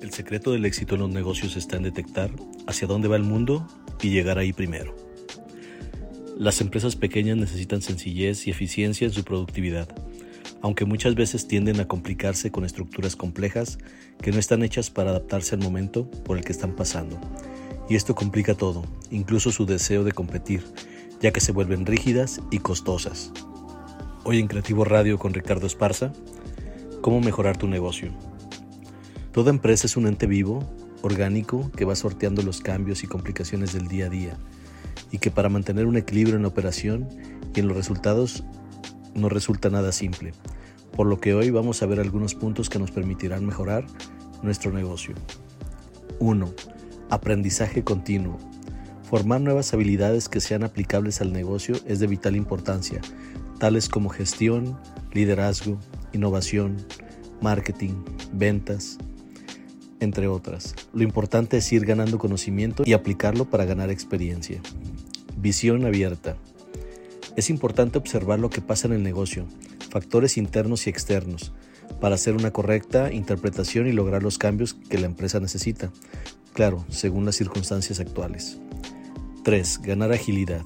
El secreto del éxito en los negocios está en detectar hacia dónde va el mundo y llegar ahí primero. Las empresas pequeñas necesitan sencillez y eficiencia en su productividad, aunque muchas veces tienden a complicarse con estructuras complejas que no están hechas para adaptarse al momento por el que están pasando. Y esto complica todo, incluso su deseo de competir, ya que se vuelven rígidas y costosas. Hoy en Creativo Radio con Ricardo Esparza, ¿cómo mejorar tu negocio? Toda empresa es un ente vivo, orgánico, que va sorteando los cambios y complicaciones del día a día y que para mantener un equilibrio en operación y en los resultados no resulta nada simple, por lo que hoy vamos a ver algunos puntos que nos permitirán mejorar nuestro negocio. 1. Aprendizaje continuo. Formar nuevas habilidades que sean aplicables al negocio es de vital importancia, tales como gestión, liderazgo, innovación, marketing, ventas, entre otras. Lo importante es ir ganando conocimiento y aplicarlo para ganar experiencia. Visión abierta. Es importante observar lo que pasa en el negocio, factores internos y externos, para hacer una correcta interpretación y lograr los cambios que la empresa necesita, claro, según las circunstancias actuales. 3. Ganar agilidad.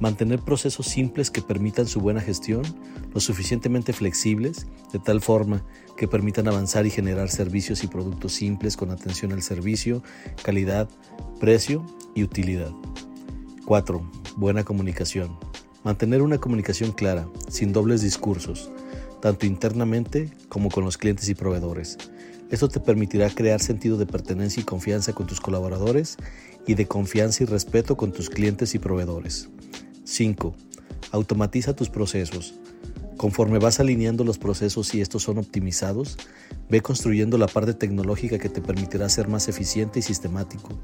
Mantener procesos simples que permitan su buena gestión, lo suficientemente flexibles, de tal forma que permitan avanzar y generar servicios y productos simples con atención al servicio, calidad, precio y utilidad. 4. Buena comunicación. Mantener una comunicación clara, sin dobles discursos, tanto internamente como con los clientes y proveedores. Esto te permitirá crear sentido de pertenencia y confianza con tus colaboradores y de confianza y respeto con tus clientes y proveedores. 5. Automatiza tus procesos. Conforme vas alineando los procesos y estos son optimizados, ve construyendo la parte tecnológica que te permitirá ser más eficiente y sistemático.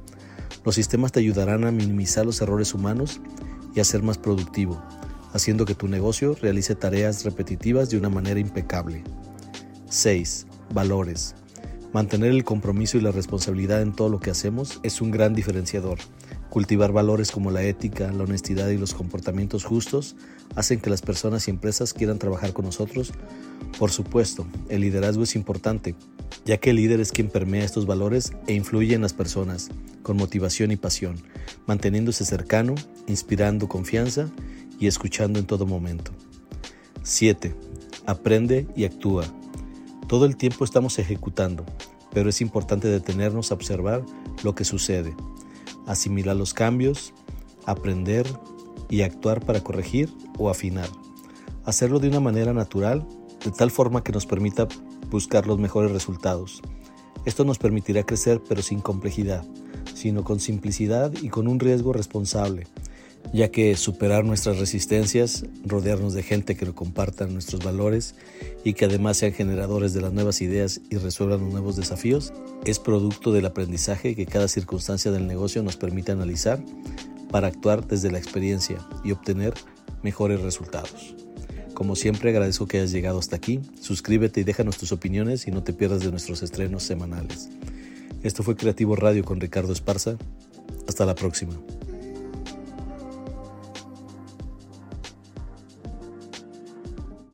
Los sistemas te ayudarán a minimizar los errores humanos y a ser más productivo, haciendo que tu negocio realice tareas repetitivas de una manera impecable. 6. Valores. Mantener el compromiso y la responsabilidad en todo lo que hacemos es un gran diferenciador. Cultivar valores como la ética, la honestidad y los comportamientos justos hacen que las personas y empresas quieran trabajar con nosotros. Por supuesto, el liderazgo es importante, ya que el líder es quien permea estos valores e influye en las personas con motivación y pasión, manteniéndose cercano, inspirando confianza y escuchando en todo momento. 7. Aprende y actúa. Todo el tiempo estamos ejecutando, pero es importante detenernos a observar lo que sucede asimilar los cambios, aprender y actuar para corregir o afinar. Hacerlo de una manera natural, de tal forma que nos permita buscar los mejores resultados. Esto nos permitirá crecer pero sin complejidad, sino con simplicidad y con un riesgo responsable, ya que superar nuestras resistencias, rodearnos de gente que lo compartan nuestros valores y que además sean generadores de las nuevas ideas y resuelvan los nuevos desafíos, es producto del aprendizaje que cada circunstancia del negocio nos permite analizar para actuar desde la experiencia y obtener mejores resultados. Como siempre agradezco que hayas llegado hasta aquí, suscríbete y déjanos tus opiniones y no te pierdas de nuestros estrenos semanales. Esto fue Creativo Radio con Ricardo Esparza. Hasta la próxima.